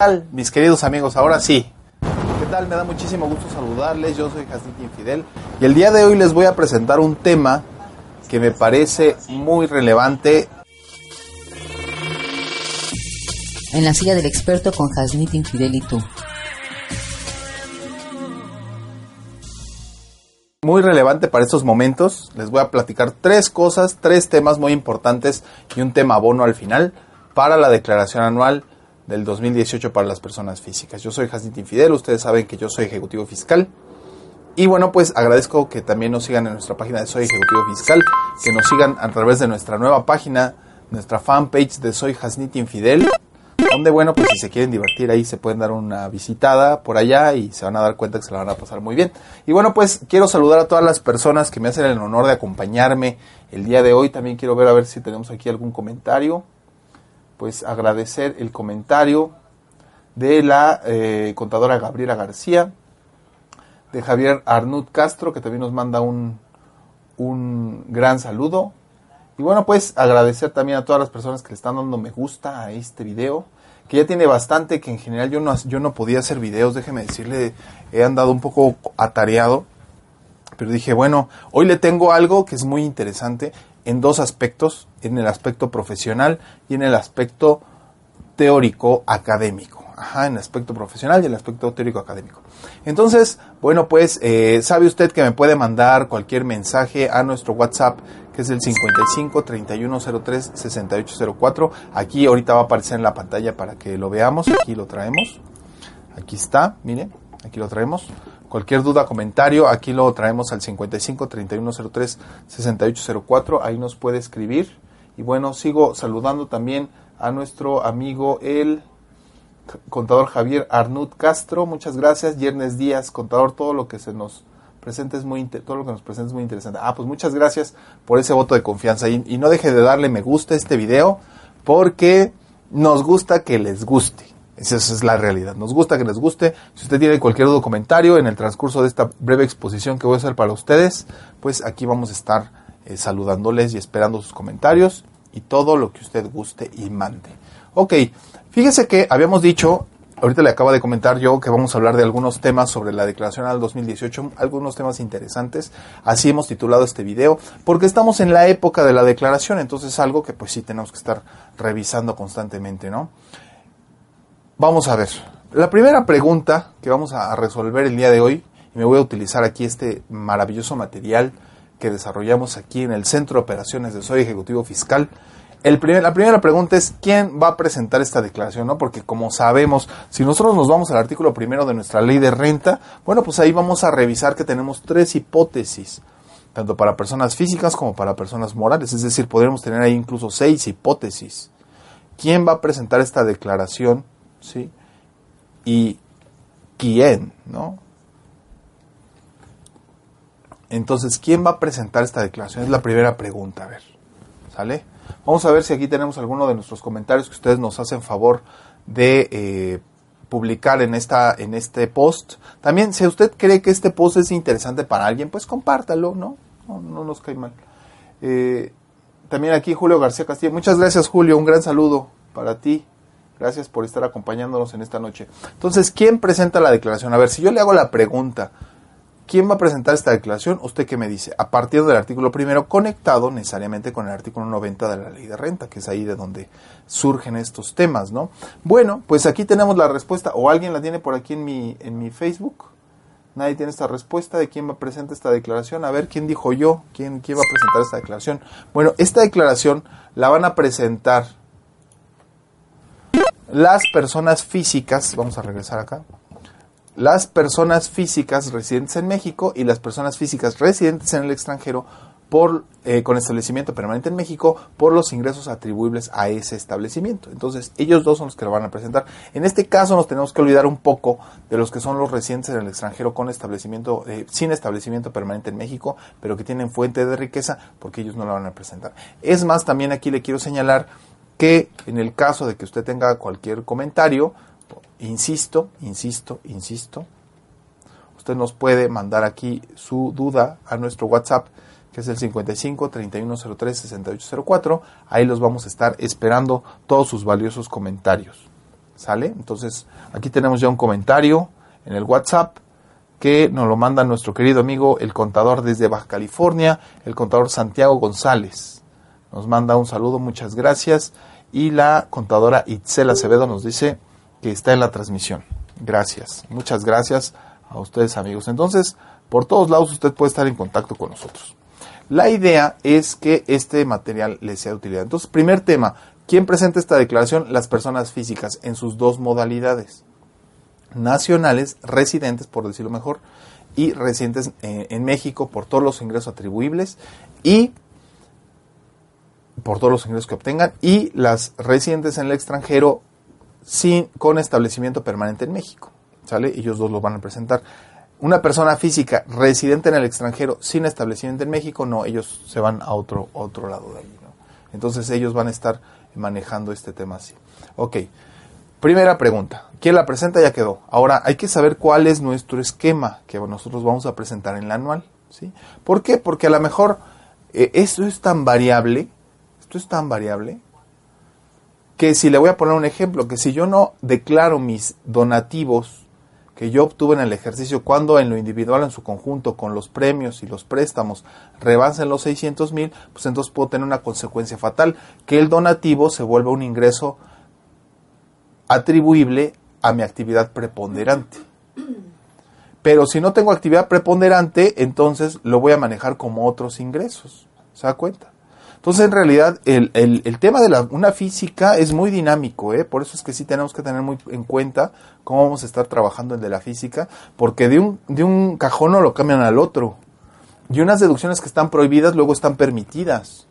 tal, mis queridos amigos? Ahora sí. ¿Qué tal? Me da muchísimo gusto saludarles. Yo soy Jacint Infidel y el día de hoy les voy a presentar un tema que me parece muy relevante. En la silla del experto con Jasnit Infidel y tú. Muy relevante para estos momentos. Les voy a platicar tres cosas, tres temas muy importantes y un tema bono al final para la declaración anual del 2018 para las personas físicas. Yo soy Jacinto Infidel, ustedes saben que yo soy ejecutivo fiscal. Y bueno, pues agradezco que también nos sigan en nuestra página de Soy Ejecutivo Fiscal, que nos sigan a través de nuestra nueva página, nuestra fanpage de Soy Jasnit Infidel, donde bueno, pues si se quieren divertir ahí se pueden dar una visitada por allá y se van a dar cuenta que se la van a pasar muy bien. Y bueno, pues quiero saludar a todas las personas que me hacen el honor de acompañarme el día de hoy. También quiero ver a ver si tenemos aquí algún comentario pues agradecer el comentario de la eh, contadora Gabriela García, de Javier Arnut Castro, que también nos manda un, un gran saludo. Y bueno, pues agradecer también a todas las personas que le están dando me gusta a este video, que ya tiene bastante, que en general yo no, yo no podía hacer videos, déjeme decirle, he andado un poco atareado, pero dije, bueno, hoy le tengo algo que es muy interesante en dos aspectos, en el aspecto profesional y en el aspecto teórico académico. Ajá, en el aspecto profesional y el aspecto teórico académico. Entonces, bueno, pues eh, sabe usted que me puede mandar cualquier mensaje a nuestro WhatsApp, que es el 55 3103 6804. Aquí ahorita va a aparecer en la pantalla para que lo veamos. Aquí lo traemos. Aquí está, mire, aquí lo traemos. Cualquier duda, comentario, aquí lo traemos al 55 3103 6804. Ahí nos puede escribir. Y bueno, sigo saludando también a nuestro amigo el contador Javier Arnut Castro. Muchas gracias. Yernes Díaz, contador, todo lo que se nos presenta es muy todo lo que nos presenta es muy interesante. Ah, pues muchas gracias por ese voto de confianza y, y no deje de darle me gusta a este video porque nos gusta que les guste. Esa es la realidad. Nos gusta que les guste. Si usted tiene cualquier otro comentario en el transcurso de esta breve exposición que voy a hacer para ustedes, pues aquí vamos a estar eh, saludándoles y esperando sus comentarios y todo lo que usted guste y mande. Ok, fíjese que habíamos dicho, ahorita le acabo de comentar yo que vamos a hablar de algunos temas sobre la declaración al 2018, algunos temas interesantes. Así hemos titulado este video, porque estamos en la época de la declaración, entonces es algo que pues sí tenemos que estar revisando constantemente, ¿no? Vamos a ver. La primera pregunta que vamos a resolver el día de hoy, y me voy a utilizar aquí este maravilloso material que desarrollamos aquí en el Centro de Operaciones de Soy Ejecutivo Fiscal. La primera pregunta es quién va a presentar esta declaración, ¿no? Porque como sabemos, si nosotros nos vamos al artículo primero de nuestra ley de renta, bueno, pues ahí vamos a revisar que tenemos tres hipótesis, tanto para personas físicas como para personas morales, es decir, podremos tener ahí incluso seis hipótesis. ¿Quién va a presentar esta declaración? ¿Sí? Y quién, ¿no? Entonces, ¿quién va a presentar esta declaración? Es la primera pregunta, a ver, ¿sale? Vamos a ver si aquí tenemos alguno de nuestros comentarios que ustedes nos hacen favor de eh, publicar en, esta, en este post. También, si usted cree que este post es interesante para alguien, pues compártalo, ¿no? No, no nos cae mal. Eh, también aquí Julio García Castillo. Muchas gracias, Julio. Un gran saludo para ti. Gracias por estar acompañándonos en esta noche. Entonces, ¿quién presenta la declaración? A ver, si yo le hago la pregunta, ¿quién va a presentar esta declaración? ¿Usted qué me dice? A partir del artículo primero, conectado necesariamente con el artículo 90 de la ley de renta, que es ahí de donde surgen estos temas, ¿no? Bueno, pues aquí tenemos la respuesta, o alguien la tiene por aquí en mi, en mi Facebook. Nadie tiene esta respuesta de quién va a presentar esta declaración. A ver, ¿quién dijo yo? ¿Quién, quién va a presentar esta declaración? Bueno, esta declaración la van a presentar las personas físicas, vamos a regresar acá, las personas físicas residentes en México y las personas físicas residentes en el extranjero por, eh, con establecimiento permanente en México por los ingresos atribuibles a ese establecimiento. Entonces, ellos dos son los que lo van a presentar. En este caso nos tenemos que olvidar un poco de los que son los residentes en el extranjero con establecimiento, eh, sin establecimiento permanente en México, pero que tienen fuente de riqueza, porque ellos no lo van a presentar. Es más, también aquí le quiero señalar que en el caso de que usted tenga cualquier comentario, insisto, insisto, insisto, usted nos puede mandar aquí su duda a nuestro WhatsApp, que es el 55 3103 6804. Ahí los vamos a estar esperando todos sus valiosos comentarios. ¿Sale? Entonces, aquí tenemos ya un comentario en el WhatsApp que nos lo manda nuestro querido amigo, el contador desde Baja California, el contador Santiago González. Nos manda un saludo, muchas gracias. Y la contadora Itzel Acevedo nos dice que está en la transmisión. Gracias, muchas gracias a ustedes amigos. Entonces, por todos lados usted puede estar en contacto con nosotros. La idea es que este material le sea de utilidad. Entonces, primer tema, ¿quién presenta esta declaración? Las personas físicas en sus dos modalidades. Nacionales, residentes, por decirlo mejor, y residentes eh, en México por todos los ingresos atribuibles y por todos los ingresos que obtengan y las residentes en el extranjero sin, con establecimiento permanente en México. ¿Sale? Ellos dos lo van a presentar una persona física residente en el extranjero sin establecimiento en México, no, ellos se van a otro, otro lado de ahí. ¿no? Entonces ellos van a estar manejando este tema así. Ok, primera pregunta. ¿Quién la presenta? Ya quedó. Ahora hay que saber cuál es nuestro esquema que nosotros vamos a presentar en la anual. ¿sí? ¿Por qué? Porque a lo mejor eh, esto es tan variable, esto es tan variable, que si le voy a poner un ejemplo, que si yo no declaro mis donativos que yo obtuve en el ejercicio cuando en lo individual en su conjunto con los premios y los préstamos rebasen los 600 mil, pues entonces puedo tener una consecuencia fatal, que el donativo se vuelva un ingreso atribuible a mi actividad preponderante. Pero si no tengo actividad preponderante, entonces lo voy a manejar como otros ingresos. ¿Se da cuenta? Entonces, en realidad, el, el, tema de la, una física es muy dinámico, ¿eh? por eso es que sí tenemos que tener muy en cuenta cómo vamos a estar trabajando el de la física, porque de un, de un cajón no lo cambian al otro. Y unas deducciones que están prohibidas luego están permitidas.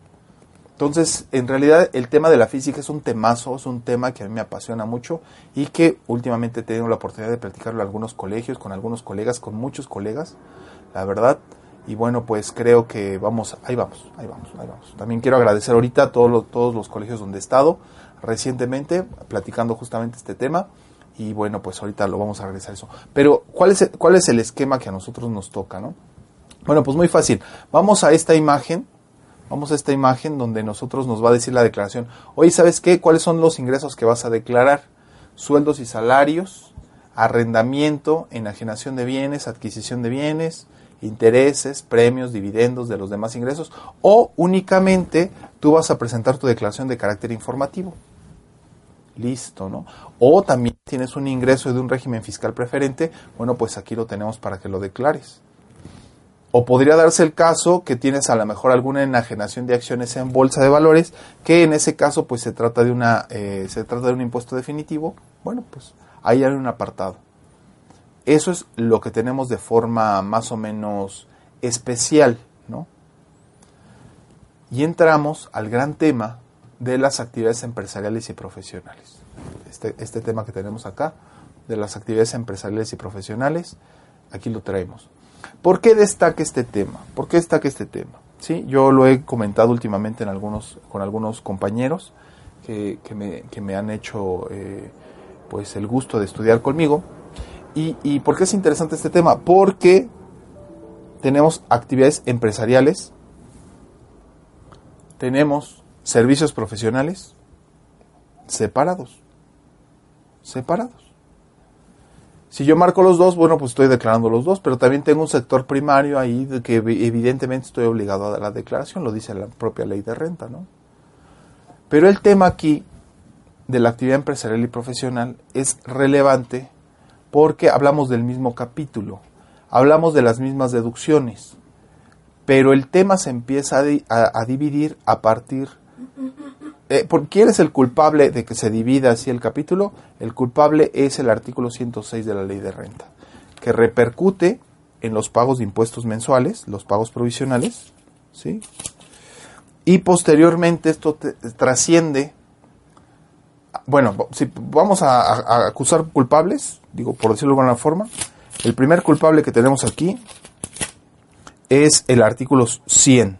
Entonces, en realidad, el tema de la física es un temazo, es un tema que a mí me apasiona mucho y que últimamente he tenido la oportunidad de platicarlo en algunos colegios, con algunos colegas, con muchos colegas. La verdad, y bueno, pues creo que vamos, ahí vamos, ahí vamos, ahí vamos. También quiero agradecer ahorita a todos los, todos los colegios donde he estado recientemente platicando justamente este tema. Y bueno, pues ahorita lo vamos a regresar eso. Pero, ¿cuál es, el, ¿cuál es el esquema que a nosotros nos toca, no? Bueno, pues muy fácil. Vamos a esta imagen. Vamos a esta imagen donde nosotros nos va a decir la declaración. Oye, ¿sabes qué? ¿Cuáles son los ingresos que vas a declarar? Sueldos y salarios, arrendamiento, enajenación de bienes, adquisición de bienes, intereses, premios, dividendos de los demás ingresos, o únicamente tú vas a presentar tu declaración de carácter informativo. Listo, ¿no? O también tienes un ingreso de un régimen fiscal preferente, bueno, pues aquí lo tenemos para que lo declares. O podría darse el caso que tienes a lo mejor alguna enajenación de acciones en bolsa de valores, que en ese caso pues se trata de una eh, se trata de un impuesto definitivo. Bueno, pues ahí hay un apartado. Eso es lo que tenemos de forma más o menos especial, ¿no? Y entramos al gran tema de las actividades empresariales y profesionales. Este, este tema que tenemos acá, de las actividades empresariales y profesionales, aquí lo traemos. ¿Por qué destaca este tema? ¿Por qué destaca este tema? ¿Sí? Yo lo he comentado últimamente en algunos, con algunos compañeros que, me, han hecho eh, pues el gusto de estudiar conmigo ¿Y, por qué es interesante este tema? Porque tenemos actividades empresariales, tenemos servicios profesionales separados. Separados. Si yo marco los dos, bueno, pues estoy declarando los dos, pero también tengo un sector primario ahí de que evidentemente estoy obligado a dar la declaración, lo dice la propia ley de renta, ¿no? Pero el tema aquí de la actividad empresarial y profesional es relevante porque hablamos del mismo capítulo, hablamos de las mismas deducciones, pero el tema se empieza a, dividir a partir... Eh, ¿por ¿Quién es el culpable de que se divida así el capítulo? El culpable es el artículo 106 de la ley de renta, que repercute en los pagos de impuestos mensuales, los pagos provisionales, ¿sí? Y posteriormente esto trasciende bueno, si vamos a, acusar culpables, digo, por decirlo de alguna forma, el primer culpable que tenemos aquí es el artículo 100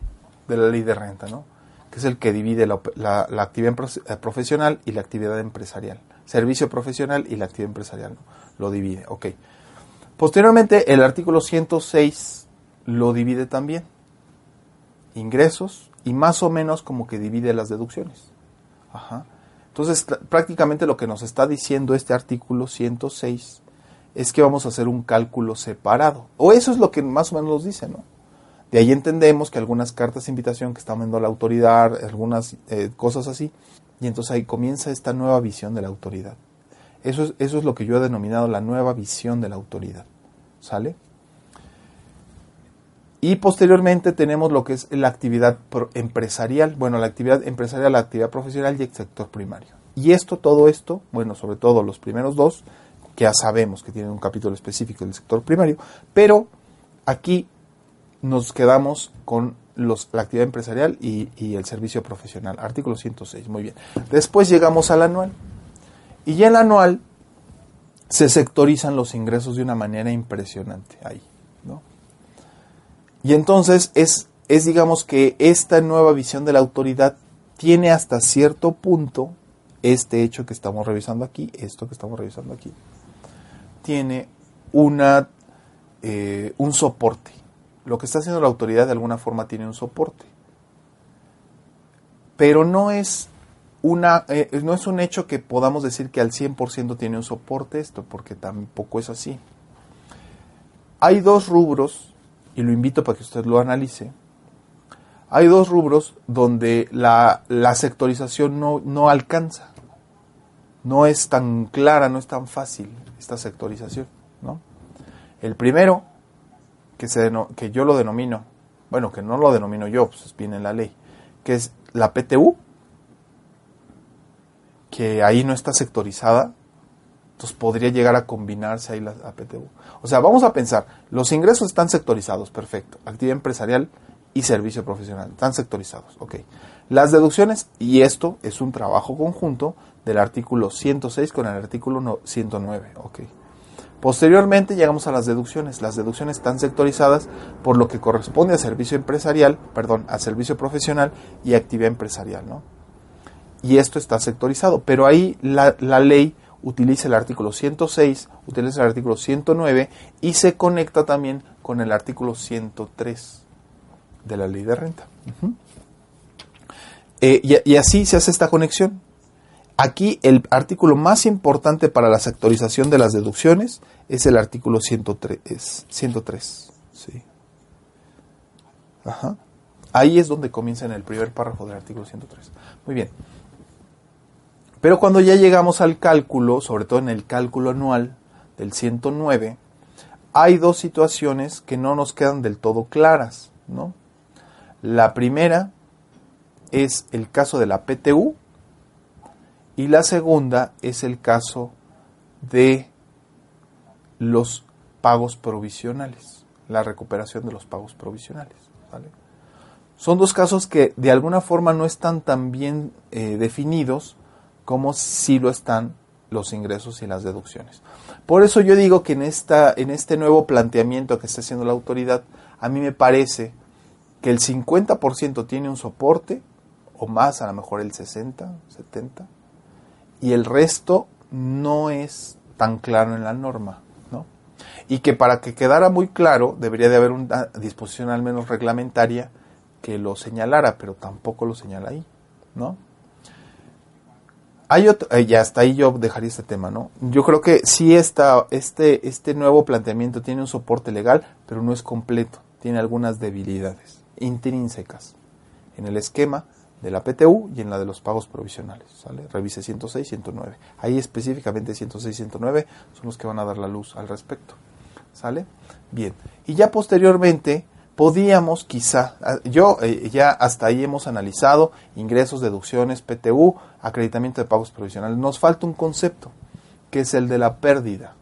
de la ley de renta, ¿no? que es el que divide la, actividad eh, profesional y la actividad empresarial. Servicio profesional y la actividad empresarial, ¿no? lo divide, ok. Posteriormente, el artículo 106 lo divide también. Ingresos y más o menos como que divide las deducciones. Ajá. Entonces, prácticamente lo que nos está diciendo este artículo 106 es que vamos a hacer un cálculo separado. O eso es lo que más o menos nos dice, ¿no? De ahí entendemos que algunas cartas de invitación que están viendo la autoridad, algunas eh, cosas así, y entonces ahí comienza esta nueva visión de la autoridad. Eso es, eso es lo que yo he denominado la nueva visión de la autoridad. ¿Sale? Y posteriormente tenemos lo que es la actividad empresarial, bueno, la actividad empresarial, la actividad profesional y el sector primario. Y esto, todo esto, bueno, sobre todo los primeros dos, que ya sabemos que tienen un capítulo específico del sector primario, pero aquí nos quedamos con los, la actividad empresarial y, y, el servicio profesional. Artículo 106, muy bien. Después llegamos al anual. Y ya el anual se sectorizan los ingresos de una manera impresionante ahí. Y entonces es, es, digamos que esta nueva visión de la autoridad tiene hasta cierto punto este hecho que estamos revisando aquí, esto que estamos revisando aquí, tiene una, eh, un soporte. Lo que está haciendo la autoridad de alguna forma tiene un soporte. Pero no es, una, eh, no es un hecho que podamos decir que al 100% tiene un soporte esto, porque tampoco es así. Hay dos rubros, y lo invito para que usted lo analice. Hay dos rubros donde la, la sectorización no, no alcanza. No es tan clara, no es tan fácil esta sectorización. ¿no? El primero, que, se que yo lo denomino, bueno, que no lo denomino yo, pues viene en la ley, que es la PTU, que ahí no está sectorizada, entonces podría llegar a combinarse ahí la, PTU. O sea, vamos a pensar, los ingresos están sectorizados, perfecto, actividad empresarial y servicio profesional, están sectorizados, ok. Las deducciones, y esto es un trabajo conjunto del artículo 106 con el artículo 109, ok. Posteriormente llegamos a las deducciones. Las deducciones están sectorizadas por lo que corresponde a servicio empresarial, perdón, a servicio profesional y actividad empresarial, ¿no? Y esto está sectorizado, pero ahí la ley utiliza el artículo 106, utiliza el artículo 109 y se conecta también con el artículo 103 de la ley de renta. Eh, y, así se hace esta conexión. Aquí el artículo más importante para la sectorización de las deducciones es el artículo 103. 103 sí. Ajá. Ahí es donde comienza en el primer párrafo del artículo 103. Muy bien. Pero cuando ya llegamos al cálculo, sobre todo en el cálculo anual del 109, hay dos situaciones que no nos quedan del todo claras, ¿no? La primera es el caso de la PTU, y la segunda es el caso de los pagos provisionales, la recuperación de los pagos provisionales. Son dos casos que de alguna forma no están tan bien eh, definidos como si lo están los ingresos y las deducciones. Por eso yo digo que en, esta, en este nuevo planteamiento que está haciendo la autoridad, a mí me parece que el 50% tiene un soporte, o más, a lo mejor el 60, 70, y el resto no es tan claro en la norma, ¿no? Y que para que quedara muy claro debería de haber una disposición al menos reglamentaria que lo señalara, pero tampoco lo señala ahí, ¿no? Hay otro, eh, ya hasta ahí yo dejaría este tema, ¿no? Yo creo que sí está, este, este nuevo planteamiento tiene un soporte legal, pero no es completo, tiene algunas debilidades intrínsecas en el esquema de la PTU y en la de los pagos provisionales. ¿sale? Revise 106 109. Ahí específicamente 106 109 son los que van a dar la luz al respecto. ¿Sale? Bien. Y ya posteriormente podíamos quizá, ah, yo eh, ya hasta ahí hemos analizado ingresos, deducciones, PTU, acreditamiento de pagos provisionales. Nos falta un concepto, que es el de la pérdida.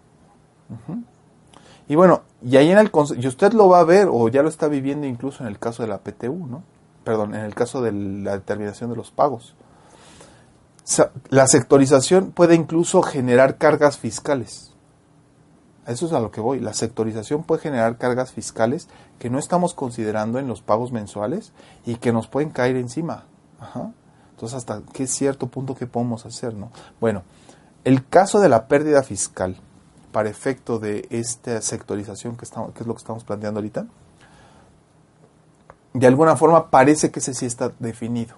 Y bueno, y ahí en el y usted lo va a ver o ya lo está viviendo incluso en el caso de la PTU, ¿no? perdón, en el caso de la determinación de los pagos. La sectorización puede incluso generar cargas fiscales. Eso es a lo que voy. La sectorización puede generar cargas fiscales que no estamos considerando en los pagos mensuales y que nos pueden caer encima. Entonces, hasta qué cierto punto que podemos hacer, ¿no? Bueno, el caso de la pérdida fiscal para efecto de esta sectorización que, estamos, que es lo que estamos planteando ahorita, de alguna forma parece que ese sí está definido.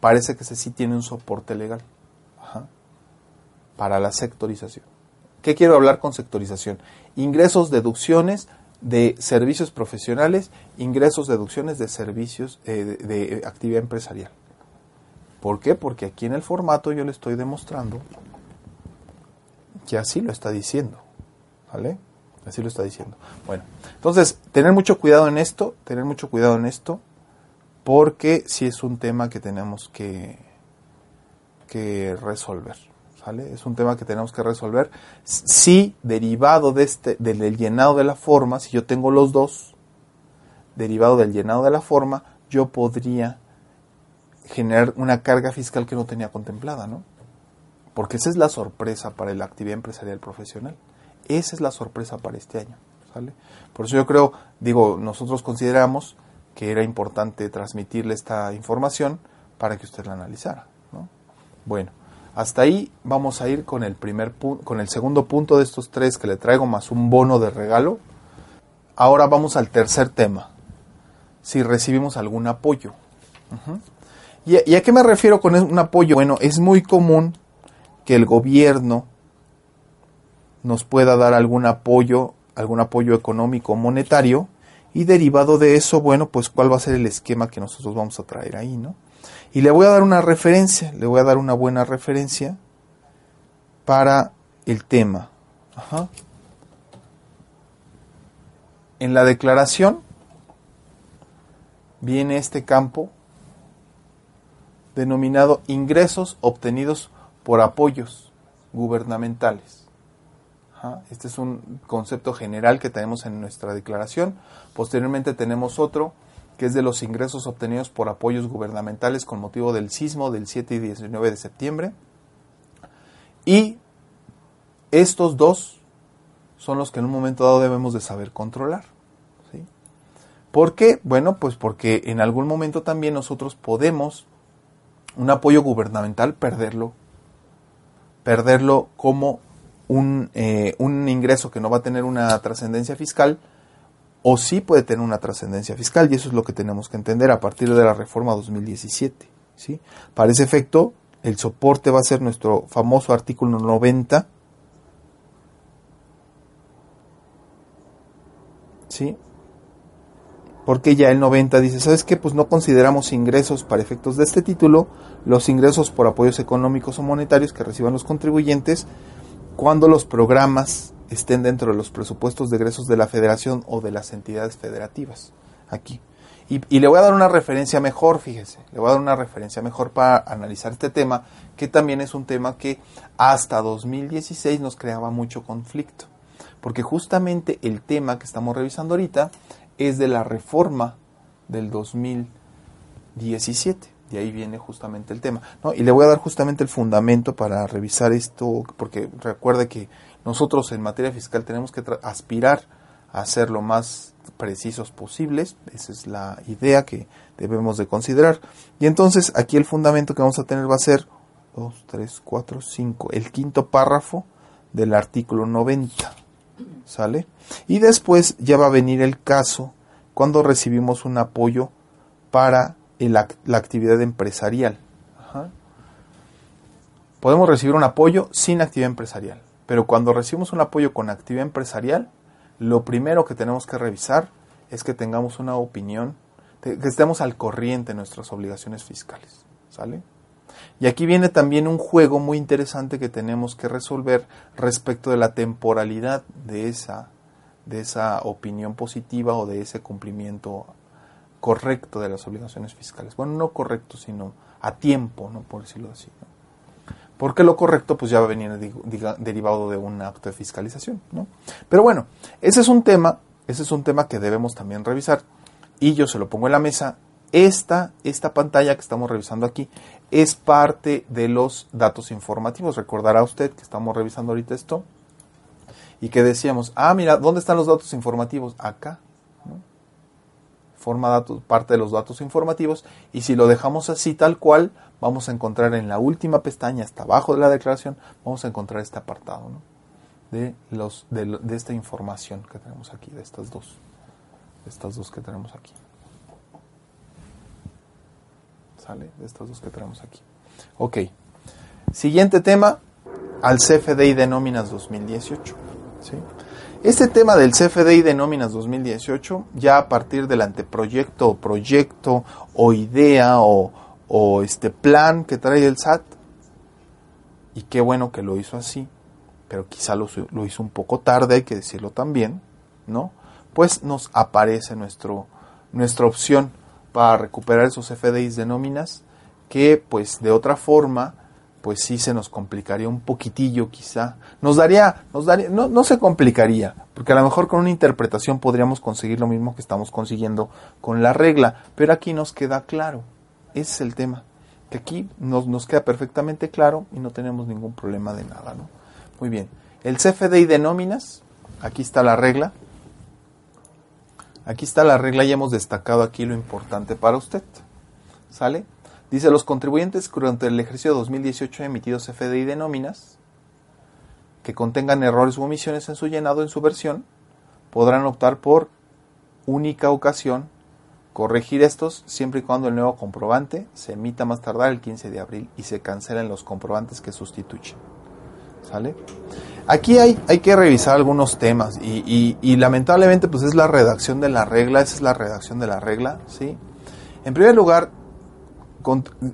parece que ese sí tiene un soporte legal para la sectorización. ¿Qué quiero hablar con sectorización? Ingresos, deducciones de servicios profesionales, ingresos, deducciones de servicios eh, de, actividad empresarial. ¿Por qué? Porque aquí en el formato yo le estoy demostrando que así lo está diciendo. ¿Vale? Así lo está diciendo. Bueno, entonces, tener mucho cuidado en esto, tener mucho cuidado en esto, porque sí es un tema que tenemos que resolver. Es un tema que tenemos que resolver. Si derivado de este, del llenado de la forma, si yo tengo los dos, derivado del llenado de la forma, yo podría generar una carga fiscal que no tenía contemplada, ¿no? Porque esa es la sorpresa para la actividad empresarial profesional. Esa es la sorpresa para este año. ¿sale? Por eso yo creo, digo, nosotros consideramos que era importante transmitirle esta información para que usted la analizara. ¿no? Bueno, hasta ahí vamos a ir con el primer con el segundo punto de estos tres que le traigo más un bono de regalo. Ahora vamos al tercer tema. Si recibimos algún apoyo. ¿Y, ¿Y a qué me refiero con un apoyo? Bueno, es muy común que el gobierno nos pueda dar algún apoyo, algún apoyo económico monetario y derivado de eso, bueno, pues cuál va a ser el esquema que nosotros vamos a traer ahí, ¿no? Y le voy a dar una referencia, le voy a dar una buena referencia para el tema. Ajá. En la declaración viene este campo denominado ingresos obtenidos por apoyos gubernamentales. Este es un concepto general que tenemos en nuestra declaración. Posteriormente tenemos otro que es de los ingresos obtenidos por apoyos gubernamentales con motivo del sismo del 7 y 19 de septiembre. Y estos dos son los que en un momento dado debemos de saber controlar. ¿sí? ¿Por qué? Bueno, pues porque en algún momento también nosotros podemos un apoyo gubernamental perderlo. Perderlo como un, eh, un, ingreso que no va a tener una trascendencia fiscal o sí puede tener una trascendencia fiscal y eso es lo que tenemos que entender a partir de la reforma 2017. ¿sí? Para ese efecto, el soporte va a ser nuestro famoso artículo 90. ¿Sí? Porque ya el 90 dice, ¿sabes qué? Pues no consideramos ingresos para efectos de este título los ingresos por apoyos económicos o monetarios que reciban los contribuyentes cuando los programas estén dentro de los presupuestos de egresos de la federación o de las entidades federativas. Aquí. Y, y, le voy a dar una referencia mejor, fíjese, le voy a dar una referencia mejor para analizar este tema, que también es un tema que hasta 2016 nos creaba mucho conflicto. Porque justamente el tema que estamos revisando ahorita es de la reforma del 2017. De ahí viene justamente el tema. ¿no? Y le voy a dar justamente el fundamento para revisar esto, porque recuerde que nosotros en materia fiscal tenemos que aspirar a ser lo más precisos posibles. Esa es la idea que debemos de considerar. Y entonces aquí el fundamento que vamos a tener va a ser 2, 3, 4, 5, el quinto párrafo del artículo 90. ¿Sale? Y después ya va a venir el caso cuando recibimos un apoyo para la actividad empresarial. Podemos recibir un apoyo sin actividad empresarial, pero cuando recibimos un apoyo con actividad empresarial, lo primero que tenemos que revisar es que tengamos una opinión, que estemos al corriente de nuestras obligaciones fiscales. ¿Sale? Y aquí viene también un juego muy interesante que tenemos que resolver respecto de la temporalidad de esa, de esa opinión positiva o de ese cumplimiento correcto de las obligaciones fiscales. Bueno, no correcto, sino a tiempo, ¿no? por decirlo así. ¿no? Porque lo correcto pues ya va a venir derivado de un acto de fiscalización. ¿no? Pero bueno, ese es un tema, ese es un tema que debemos también revisar. Y yo se lo pongo en la mesa. Esta, esta pantalla que estamos revisando aquí es parte de los datos informativos. Recordará usted que estamos revisando ahorita esto y que decíamos, ah, mira, ¿dónde están los datos informativos? Acá. Forma datos, parte de los datos informativos y si lo dejamos así tal cual, vamos a encontrar en la última pestaña, hasta abajo de la declaración, vamos a encontrar este apartado de, los, de, esta información que tenemos aquí, de estas dos, de estas dos que tenemos aquí. ¿Sale? De estos dos que tenemos aquí. Ok. Siguiente tema, al CFDI de nóminas 2018. ¿sí? Este tema del CFDI de nóminas 2018, ya a partir del anteproyecto o proyecto o idea o, este plan que trae el SAT, y qué bueno que lo hizo así, pero quizá lo, lo hizo un poco tarde, hay que decirlo también, ¿no? Pues nos aparece nuestro, nuestra opción para recuperar esos FDIs de nóminas que pues de otra forma pues sí se nos complicaría un poquitillo quizá. Nos daría, nos daría, no, no se complicaría, porque a lo mejor con una interpretación podríamos conseguir lo mismo que estamos consiguiendo con la regla, pero aquí nos queda claro, ese es el tema, que aquí nos, nos queda perfectamente claro y no tenemos ningún problema de nada, ¿no? Muy bien, el CFDI de nóminas, aquí está la regla, aquí está la regla y hemos destacado aquí lo importante para usted, ¿sale? Dice, los contribuyentes durante el ejercicio 2018 emitidos FDI de nóminas que contengan errores u omisiones en su llenado en su versión podrán optar por única ocasión corregir estos siempre y cuando el nuevo comprobante se emita más tardar el 15 de abril y se cancelen los comprobantes que sustituyen. ¿Sale? Aquí hay, hay que revisar algunos temas y, y, y, lamentablemente pues es la redacción de la regla, esa es la redacción de la regla, ¿sí? En primer lugar,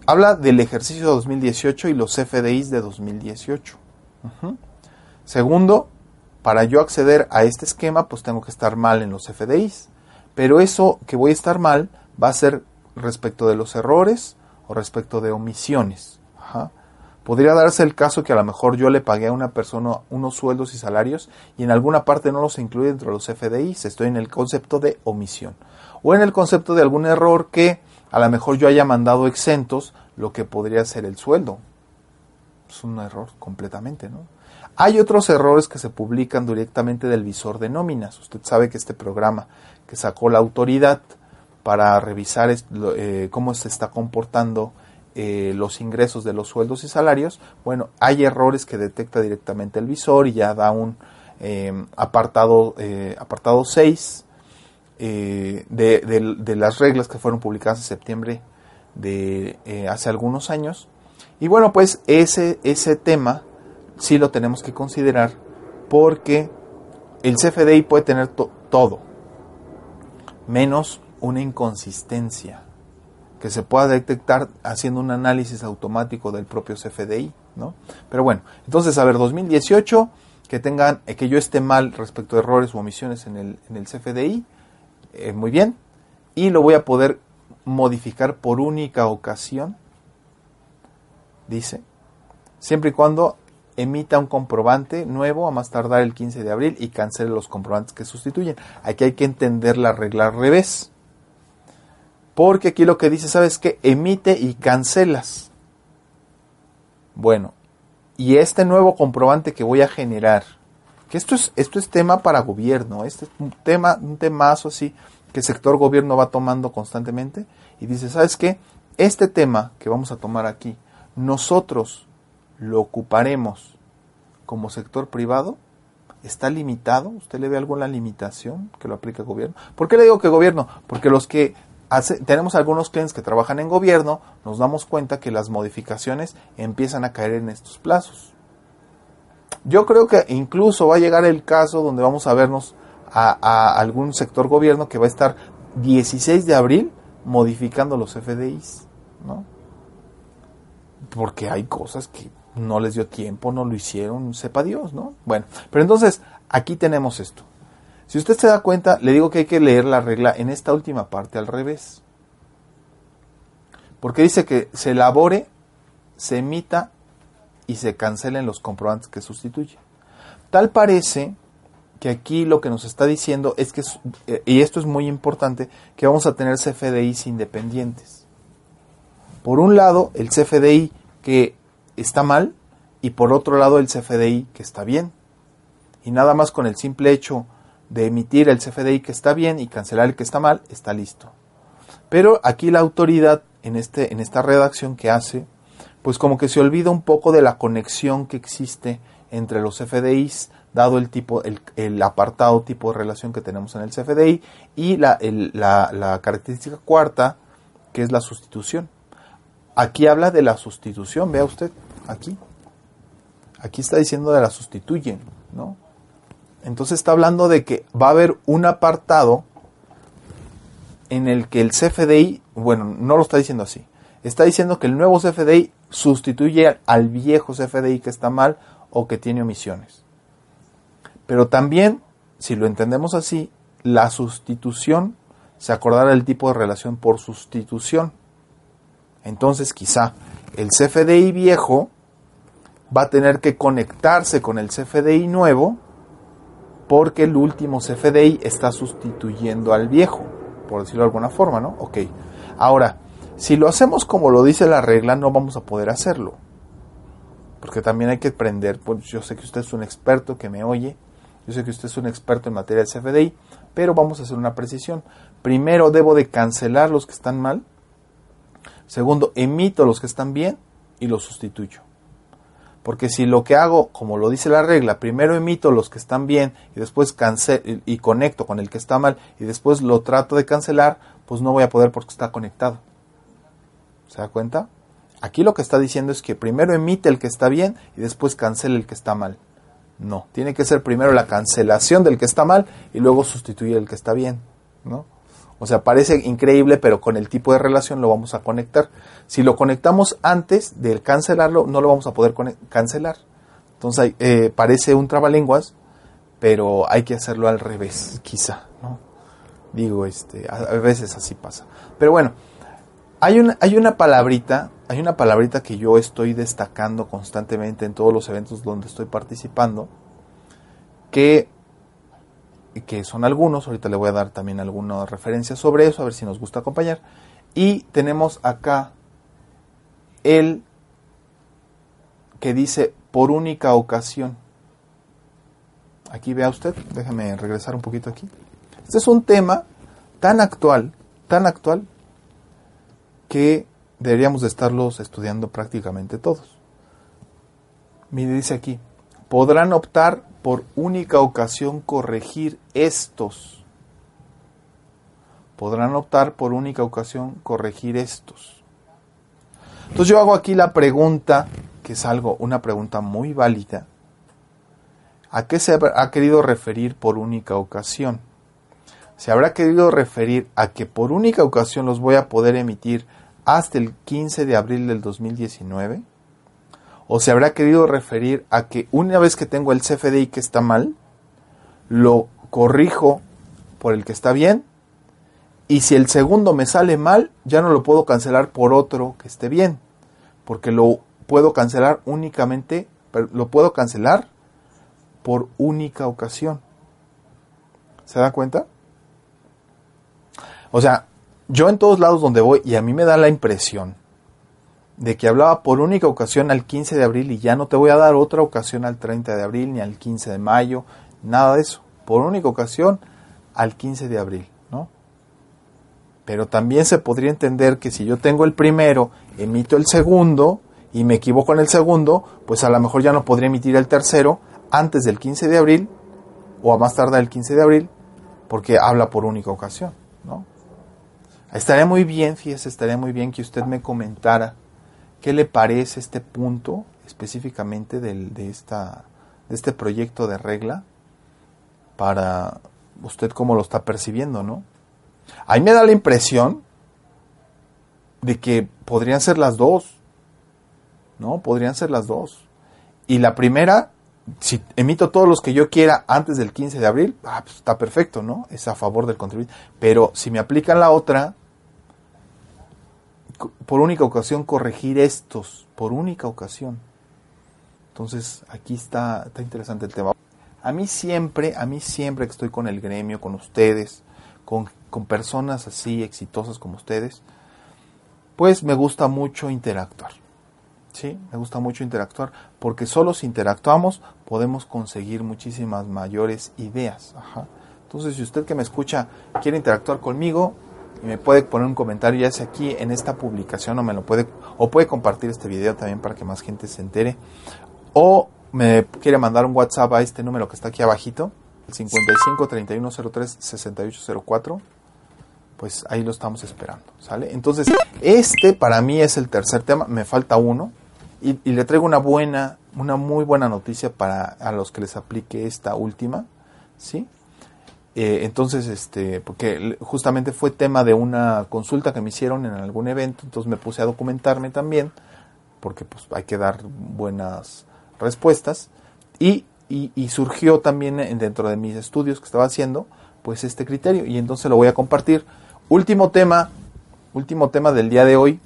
habla del ejercicio 2018 y los FDIs de 2018. Uh -huh. Segundo, para yo acceder a este esquema, pues tengo que estar mal en los FDIs. Pero eso que voy a estar mal va a ser respecto de los errores o respecto de omisiones. Podría darse el caso que a lo mejor yo le pagué a una persona unos sueldos y salarios y en alguna parte no los incluye dentro de los FDIs. Estoy en el concepto de omisión. O en el concepto de algún error que a lo mejor yo haya mandado exentos lo que podría ser el sueldo. Es un error completamente, ¿no? Hay otros errores que se publican directamente del visor de nóminas. Usted sabe que este programa que sacó la autoridad para revisar eh, cómo se está comportando eh, los ingresos de los sueldos y salarios, bueno, hay errores que detecta directamente el visor y ya da un eh, apartado, apartado 6 eh, de, las reglas que fueron publicadas en septiembre de eh, hace algunos años. Y bueno, pues ese, ese tema sí lo tenemos que considerar porque el CFDI puede tener to todo, menos una inconsistencia que se pueda detectar haciendo un análisis automático del propio CFDI, ¿no? Pero bueno, entonces, a ver, 2018, que tengan, que yo esté mal respecto a errores u omisiones en el, en el CFDI, eh, muy bien, y lo voy a poder modificar por única ocasión, dice, siempre y cuando emita un comprobante nuevo a más tardar el 15 de abril y cancele los comprobantes que sustituyen. Aquí hay que entender la regla al revés. Porque aquí lo que dice, ¿sabes qué? Emite y cancelas. Bueno, y este nuevo comprobante que voy a generar, que esto es, esto es tema para gobierno, este es un tema, un temazo así que el sector gobierno va tomando constantemente y dice, ¿sabes qué? Este tema que vamos a tomar aquí, nosotros lo ocuparemos como sector privado, está limitado, ¿usted le ve la limitación que lo aplica el gobierno? ¿Por qué le digo que gobierno? Porque los que hace, tenemos algunos clientes que trabajan en gobierno, nos damos cuenta que las modificaciones empiezan a caer en estos plazos. Yo creo que incluso va a llegar el caso donde vamos a vernos a, algún sector gobierno que va a estar 16 de abril modificando los FDIs, ¿no? Porque hay cosas que no les dio tiempo, no lo hicieron, sepa Dios, ¿no? Bueno, pero entonces aquí tenemos esto. Si usted se da cuenta, le digo que hay que leer la regla en esta última parte al revés. Porque dice que se elabore, se emita y se cancelen los comprobantes que sustituye. Tal parece que aquí lo que nos está diciendo es que, y esto es muy importante, que vamos a tener CFDIs independientes. Por un lado, el CFDI que está mal y por otro lado el CFDI que está bien. Y nada más con el simple hecho de emitir el CFDI que está bien y cancelar el que está mal, está listo. Pero aquí la autoridad en, este, en esta redacción que hace, pues como que se olvida un poco de la conexión que existe entre los CFDIs, dado el tipo, el, apartado tipo de relación que tenemos en el CFDI, y la, la, la característica cuarta, que es la sustitución. aquí habla de la sustitución, vea usted, aquí. Aquí está diciendo de la sustituyen, ¿no? Entonces está hablando de que va a haber un apartado en el que el CFDI, bueno, no lo está diciendo así, está diciendo que el nuevo CFDI sustituye al viejo CFDI que está mal o que tiene omisiones. Pero también, si lo entendemos así, la sustitución se acordará el tipo de relación por sustitución. Entonces, quizá el CFDI viejo va a tener que conectarse con el CFDI nuevo porque el último CFDI está sustituyendo al viejo, por decirlo de alguna forma, ¿no? Ok. Ahora, si lo hacemos como lo dice la regla, no vamos a poder hacerlo. Porque también hay que aprender, pues yo sé que usted es un experto que me oye, yo sé que usted es un experto en materia de CFDI, pero vamos a hacer una precisión. Primero debo de cancelar los que están mal. Segundo, emito los que están bien y los sustituyo. Porque si lo que hago, como lo dice la regla, primero emito los que están bien y después cancelo y conecto con el que está mal y después lo trato de cancelar, pues no voy a poder porque está conectado. ¿Se da cuenta? Aquí lo que está diciendo es que primero emite el que está bien y después cancela el que está mal. No, tiene que ser primero la cancelación del que está mal y luego sustituir el que está bien, ¿no? O sea, parece increíble, pero con el tipo de relación lo vamos a conectar. Si lo conectamos antes de cancelarlo, no lo vamos a poder cancelar. Entonces, eh, parece un trabalenguas, pero hay que hacerlo al revés, quizá, ¿no? Digo, este, a, veces así pasa. Pero bueno, hay una, hay una palabrita, hay una palabrita que yo estoy destacando constantemente en todos los eventos donde estoy participando, que que son algunos, ahorita le voy a dar también algunas referencias sobre eso, a ver si nos gusta acompañar. Y tenemos acá el que dice por única ocasión. Aquí vea usted, déjame regresar un poquito aquí. Este es un tema tan actual, tan actual, que deberíamos de estarlos estudiando prácticamente todos. Mire, dice aquí, podrán optar por única ocasión corregir estos. Podrán optar por única ocasión corregir estos. Entonces yo hago aquí la pregunta, que es algo, una pregunta muy válida. ¿A qué se ha querido referir por única ocasión? ¿Se habrá querido referir a que por única ocasión los voy a poder emitir hasta el 15 de abril del 2019? o se habrá querido referir a que una vez que tengo el CFDI que está mal, lo corrijo por el que está bien, y si el segundo me sale mal, ya no lo puedo cancelar por otro que esté bien, porque lo puedo cancelar únicamente, lo puedo cancelar por única ocasión. ¿Se da cuenta? O sea, yo en todos lados donde voy, y a mí me da la impresión de que hablaba por única ocasión al 15 de abril y ya no te voy a dar otra ocasión al 30 de abril ni al 15 de mayo, nada de eso. Por única ocasión al 15 de abril, ¿no? Pero también se podría entender que si yo tengo el primero, emito el segundo y me equivoco en el segundo, pues a lo mejor ya no podría emitir el tercero antes del 15 de abril o a más tardar el 15 de abril porque habla por única ocasión, ¿no? Estaría muy bien, fíjese, estaría muy bien que usted me comentara ¿Qué le parece este punto específicamente del, de, esta, de este proyecto de regla para usted cómo lo está percibiendo, ¿no? A mí me da la impresión de que podrían ser las dos, ¿no? Podrían ser las dos. Y la primera, si emito todos los que yo quiera antes del 15 de abril, ah, pues está perfecto, ¿no? Es a favor del contribuyente. Pero si me aplican la otra, por única ocasión corregir estos, por única ocasión. Entonces, aquí está, está interesante el tema. A mí siempre, a mí siempre que estoy con el gremio, con ustedes, con, con personas así exitosas como ustedes, pues me gusta mucho interactuar. ¿Sí? Me gusta mucho interactuar porque solo si interactuamos podemos conseguir muchísimas mayores ideas. Entonces, si usted que me escucha quiere interactuar conmigo, y me puede poner un comentario ya sea aquí en esta publicación o me lo puede o puede compartir este video también para que más gente se entere o me quiere mandar un WhatsApp a este número que está aquí abajito el 55 3103 6804 pues ahí lo estamos esperando, ¿sale? Entonces, este para mí es el tercer tema, me falta uno, y, le traigo una buena, una muy buena noticia para a los que les aplique esta última, ¿sí? Eh, entonces, este, porque justamente fue tema de una consulta que me hicieron en algún evento, entonces me puse a documentarme también, porque pues hay que dar buenas respuestas, y, y, y surgió también dentro de mis estudios que estaba haciendo, pues este criterio, y entonces lo voy a compartir. Último tema, último tema del día de hoy,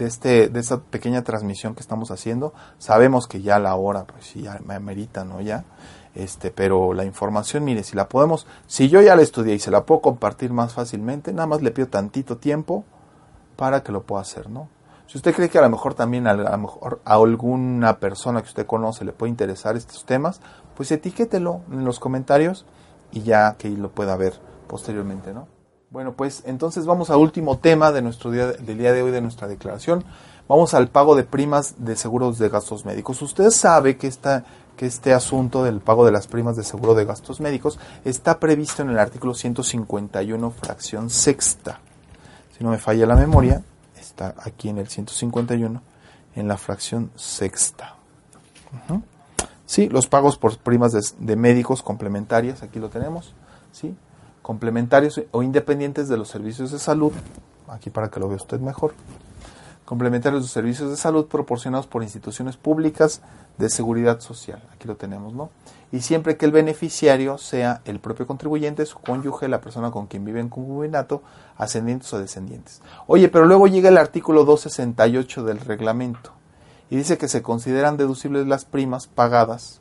de, este, de esta pequeña transmisión que estamos haciendo. Sabemos que ya la hora, pues sí, ya me amerita, ¿no? Ya, este, pero la información, mire, si la podemos, si yo ya la estudié y se la puedo compartir más fácilmente, nada más le pido tantito tiempo para que lo pueda hacer, ¿no? Si usted cree que a lo mejor también a, lo mejor a alguna persona que usted conoce le puede interesar estos temas, pues etiquételo en los comentarios y ya que lo pueda ver posteriormente, ¿no? Bueno, pues entonces vamos al último tema de nuestro día, del día de hoy de nuestra declaración. Vamos al pago de primas de seguros de gastos médicos. Usted sabe que, esta, que este asunto del pago de las primas de seguro de gastos médicos está previsto en el artículo 151, fracción sexta. Si no me falla la memoria, está aquí en el 151, en la fracción sexta. Sí, los pagos por primas de, de médicos complementarias, aquí lo tenemos. Sí, complementarios o independientes de los servicios de salud, aquí para que lo vea usted mejor, complementarios de servicios de salud proporcionados por instituciones públicas de seguridad social, aquí lo tenemos, ¿no? Y siempre que el beneficiario sea el propio contribuyente, su cónyuge, la persona con quien vive en concubinato, ascendientes o descendientes. Oye, pero luego llega el artículo 268 del reglamento y dice que se consideran deducibles las primas pagadas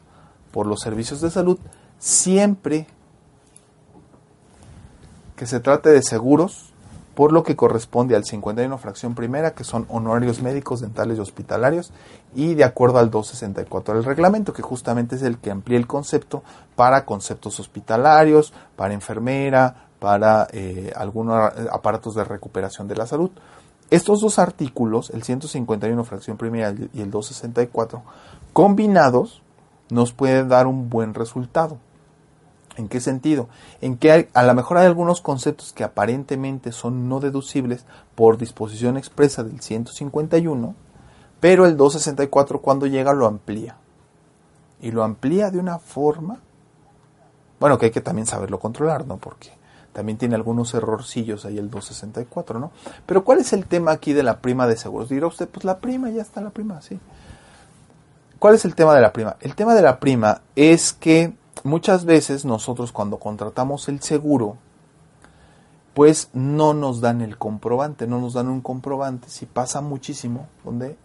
por los servicios de salud siempre que se trate de seguros, por lo que corresponde al 51 fracción primera, que son honorarios médicos, dentales y hospitalarios, y de acuerdo al 264 del reglamento, que justamente es el que amplía el concepto para conceptos hospitalarios, para enfermera, para eh, algunos aparatos de recuperación de la salud. Estos dos artículos, el 151 fracción primera y el 264, combinados, nos pueden dar un buen resultado. ¿En qué sentido? En que a lo mejor hay algunos conceptos que aparentemente son no deducibles por disposición expresa del 151, pero el 264 cuando llega lo amplía. Y lo amplía de una forma, bueno, que hay que también saberlo controlar, ¿no? Porque también tiene algunos errorcillos ahí el 264, ¿no? Pero ¿cuál es el tema aquí de la prima de seguros? Dirá usted, pues la prima, ya está la prima, sí. ¿Cuál es el tema de la prima? El tema de la prima es que muchas veces nosotros cuando contratamos el seguro, pues no nos dan el comprobante, no nos dan un comprobante, si pasa muchísimo, donde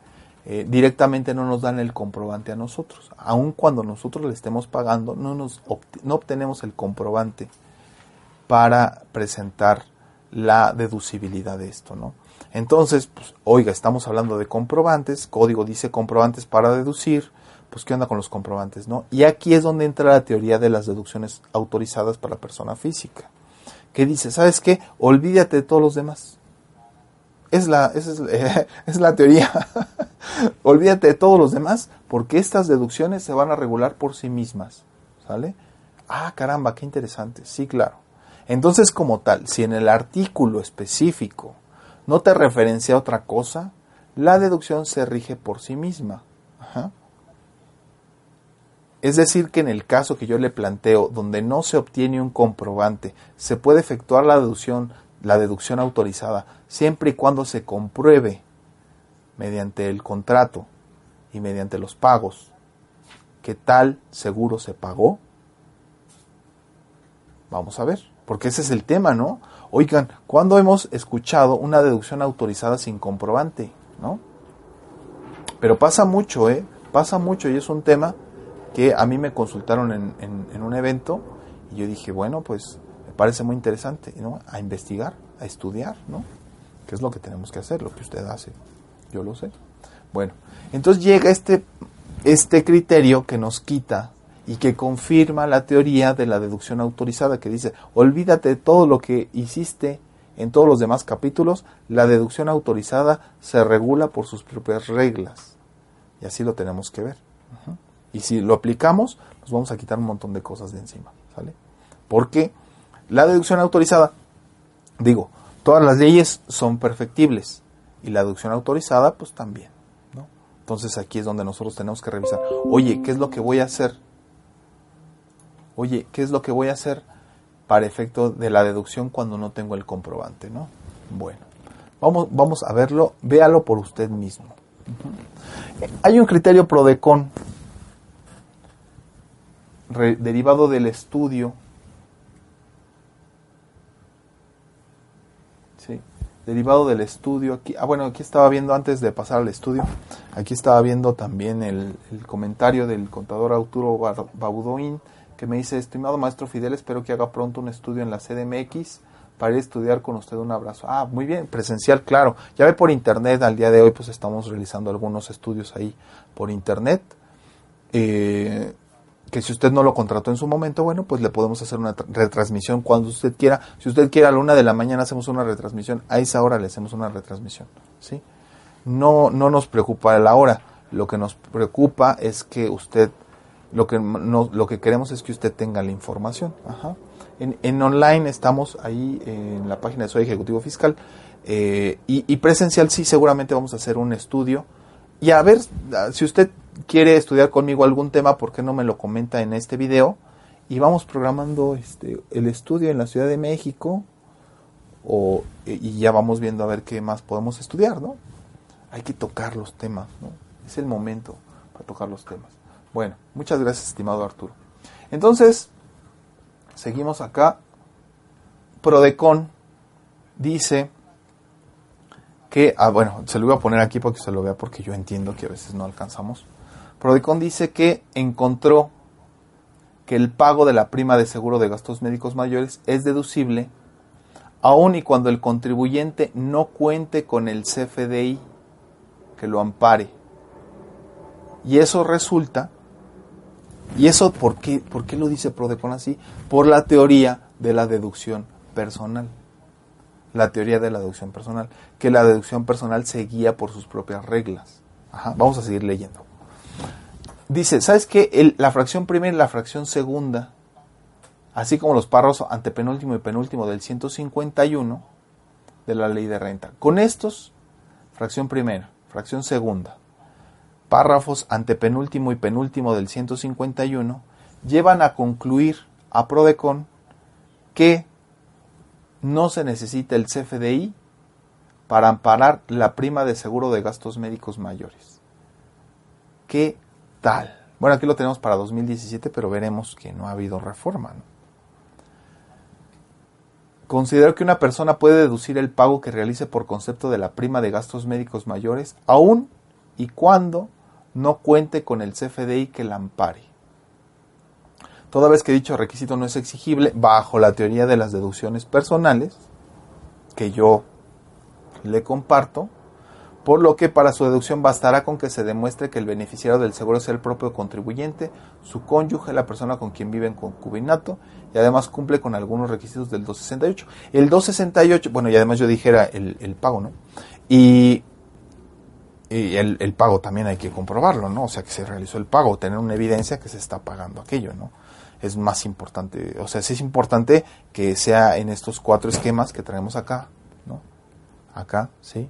eh, directamente no nos dan el comprobante a nosotros, aun cuando nosotros le estemos pagando, no, nos no obtenemos el comprobante para presentar la deducibilidad de esto, ¿no? Entonces, pues, oiga, estamos hablando de comprobantes, código dice comprobantes para deducir, pues qué onda con los comprobantes, ¿no? Y aquí es donde entra la teoría de las deducciones autorizadas para la persona física, que dice, ¿sabes qué? Olvídate de todos los demás. Es la, es, es la teoría. Olvídate de todos los demás, porque estas deducciones se van a regular por sí mismas, ¿sale? Ah, caramba, qué interesante. Sí, claro. Entonces, como tal, si en el artículo específico no te referencia a otra cosa, la deducción se rige por sí misma. Es decir, que en el caso que yo le planteo, donde no se obtiene un comprobante, se puede efectuar la deducción, la deducción autorizada, siempre y cuando se compruebe mediante el contrato y mediante los pagos que tal seguro se pagó. Vamos a ver, porque ese es el tema, ¿no? Oigan, ¿cuándo hemos escuchado una deducción autorizada sin comprobante? ¿No? Pero pasa mucho, ¿eh? Pasa mucho y es un tema que a mí me consultaron en, un evento y yo dije, bueno, pues me parece muy interesante, ¿no? A investigar, a estudiar, ¿no? ¿Qué es lo que tenemos que hacer? Lo que usted hace. Yo lo sé. Bueno, entonces llega este, este criterio que nos quita y que confirma la teoría de la deducción autorizada que dice, olvídate de todo lo que hiciste en todos los demás capítulos, la deducción autorizada se regula por sus propias reglas. Y así lo tenemos que ver. Y si lo aplicamos, nos vamos a quitar un montón de cosas de encima, ¿sale? Porque la deducción autorizada, digo, todas las leyes son perfectibles y la deducción autorizada pues también. ¿no? Entonces aquí es donde nosotros tenemos que revisar, oye, ¿qué es lo que voy a hacer? Oye, ¿qué es lo que voy a hacer para efecto de la deducción cuando no tengo el comprobante? ¿no? Bueno, vamos, vamos a verlo, véalo por usted mismo. Hay un criterio PRODECON derivado del estudio derivado del estudio. Aquí, ah, bueno, aquí estaba viendo antes de pasar al estudio, aquí estaba viendo también el, comentario del contador Arturo Babudoin que me dice, estimado maestro Fidel, espero que haga pronto un estudio en la CDMX para ir a estudiar con usted un abrazo. Ah, muy bien, presencial, claro. Ya ve por internet, al día de hoy pues estamos realizando algunos estudios ahí por internet. Eh, que si usted no lo contrató en su momento, bueno, pues le podemos hacer una retransmisión cuando usted quiera. Si usted quiere a la una de la mañana hacemos una retransmisión, a esa hora le hacemos una retransmisión, ¿sí? No, no nos preocupa la hora, lo que nos preocupa es que usted, lo que, no, lo que queremos es que usted tenga la información. Ajá. En, en online estamos ahí en la página de Soy Ejecutivo Fiscal eh, y, y presencial sí, seguramente vamos a hacer un estudio y a ver si usted quiere estudiar conmigo algún tema, ¿por qué no me lo comenta en este video? Y vamos programando este, el estudio en la Ciudad de México o, y ya vamos viendo a ver qué más podemos estudiar, ¿no? Hay que tocar los temas, ¿no? Es el momento para tocar los temas. Bueno, muchas gracias, estimado Arturo. Entonces, seguimos acá. Prodecon dice que, ah, bueno, se lo voy a poner aquí para que se lo vea porque yo entiendo que a veces no alcanzamos. Prodecon dice que encontró que el pago de la prima de seguro de gastos médicos mayores es deducible aun y cuando el contribuyente no cuente con el CFDI que lo ampare. Y eso resulta, y eso ¿por qué, por qué lo dice Prodecon así? Por la teoría de la deducción personal. La teoría de la deducción personal, que la deducción personal se guía por sus propias reglas. vamos a seguir leyendo dice, ¿sabes qué? la fracción primera y la fracción segunda, así como los párrafos antepenúltimo y penúltimo del 151 de la ley de renta. Con estos, fracción primera, fracción segunda, párrafos antepenúltimo y penúltimo del 151, llevan a concluir a Prodecon que no se necesita el CFDI para amparar la prima de seguro de gastos médicos mayores. ¿Qué bueno, aquí lo tenemos para 2017, pero veremos que no ha habido reforma. Considero que una persona puede deducir el pago que realice por concepto de la prima de gastos médicos mayores, aun y cuando no cuente con el CFDI que la ampare. Toda vez que dicho requisito no es exigible, bajo la teoría de las deducciones personales, que yo le comparto, por lo que para su deducción bastará con que se demuestre que el beneficiario del seguro sea el propio contribuyente, su cónyuge, la persona con quien vive en concubinato y además cumple con algunos requisitos del 268. El 268, bueno, y además yo dijera el, el pago, ¿no? Y, y el, el, pago también hay que comprobarlo, ¿no? O sea, que se realizó el pago, tener una evidencia que se está pagando aquello, ¿no? Es más importante, o sea, sí es importante que sea en estos cuatro esquemas que traemos acá, ¿no? Acá, ¿sí?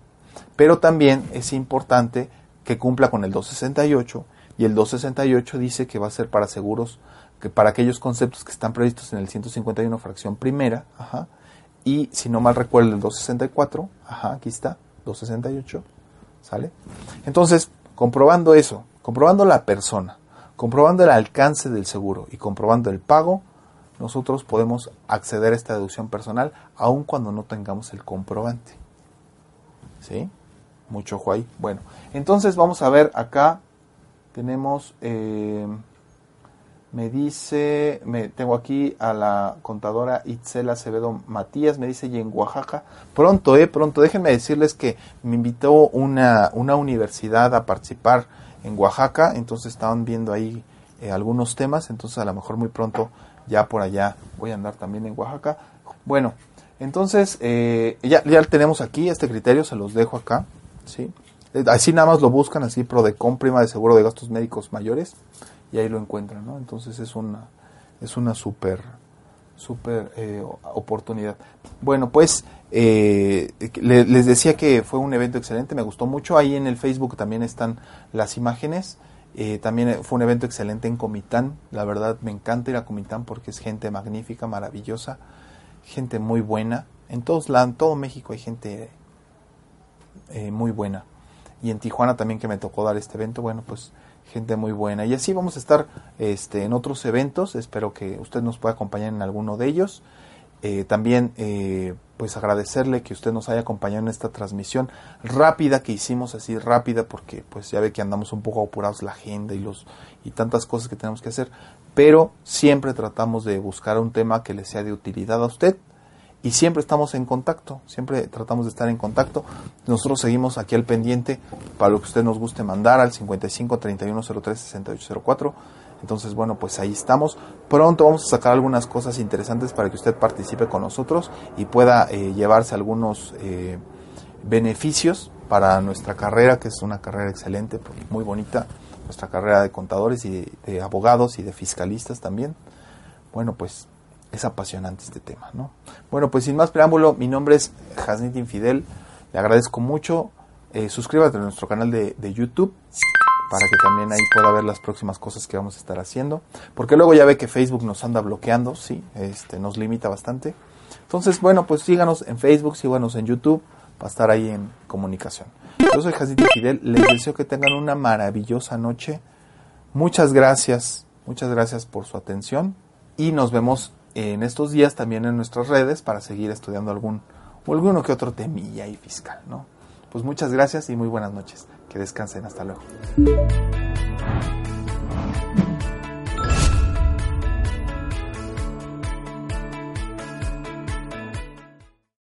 Pero también es importante que cumpla con el 268 y el 268 dice que va a ser para seguros, que para aquellos conceptos que están previstos en el 151 fracción primera, ajá, y si no mal recuerdo el 264, ajá, aquí está, 268, ¿sale? Entonces, comprobando eso, comprobando la persona, comprobando el alcance del seguro y comprobando el pago, nosotros podemos acceder a esta deducción personal aun cuando no tengamos el comprobante. ¿Sí? Mucho ojo ahí. Bueno, entonces vamos a ver acá. Tenemos, eh, me dice, me tengo aquí a la contadora Itzel Acevedo Matías, me dice, y en Oaxaca, pronto, eh, pronto, déjenme decirles que me invitó una, una universidad a participar en Oaxaca, entonces estaban viendo ahí eh, algunos temas, entonces a lo mejor muy pronto ya por allá voy a andar también en Oaxaca. Bueno, entonces, eh, ya, ya tenemos aquí este criterio, se los dejo acá. ¿sí? Eh, así nada más lo buscan, así Prodecon, prima de seguro de gastos médicos mayores, y ahí lo encuentran, ¿no? Entonces es una, es una super, súper eh, oportunidad. Bueno, pues eh, les decía que fue un evento excelente, me gustó mucho. Ahí en el Facebook también están las imágenes. Eh, también fue un evento excelente en Comitán. La verdad me encanta ir a Comitán porque es gente magnífica, maravillosa, gente muy buena. En todos lados, en todo México hay gente muy buena. Y en Tijuana también que me tocó dar este evento, bueno, pues gente muy buena. Y así vamos a estar este, en otros eventos. Espero que usted nos pueda acompañar en alguno de ellos. Eh, también eh, pues agradecerle que usted nos haya acompañado en esta transmisión rápida que hicimos así rápida porque pues ya ve que andamos un poco apurados la agenda y los y tantas cosas que tenemos que hacer pero siempre tratamos de buscar un tema que le sea de utilidad a usted y siempre estamos en contacto, siempre tratamos de estar en contacto. Nosotros seguimos aquí al pendiente para lo que usted nos guste mandar al 55 31 03 68 04. Entonces, bueno, pues ahí estamos. Pronto vamos a sacar algunas cosas interesantes para que usted participe con nosotros y pueda eh, llevarse algunos eh, beneficios para nuestra carrera, que es una carrera excelente, muy bonita, nuestra carrera de contadores y de abogados y de fiscalistas también. Bueno, pues es apasionante este tema, ¿no? Bueno, pues sin más preámbulo, mi nombre es Jasnit Infidel, le agradezco mucho, eh, suscríbete a nuestro canal de, YouTube para que también ahí pueda ver las próximas cosas que vamos a estar haciendo, porque luego ya ve que Facebook nos anda bloqueando, sí, este, nos limita bastante. Entonces, bueno, pues síganos en Facebook, síganos en YouTube para estar ahí en comunicación. Yo soy Jasnit Infidel, les deseo que tengan una maravillosa noche. Muchas gracias, muchas gracias por su atención y nos vemos en estos días también en nuestras redes para seguir estudiando algún o alguno que otro temilla y fiscal, ¿no? Pues muchas gracias y muy buenas noches. Que descansen. Hasta luego.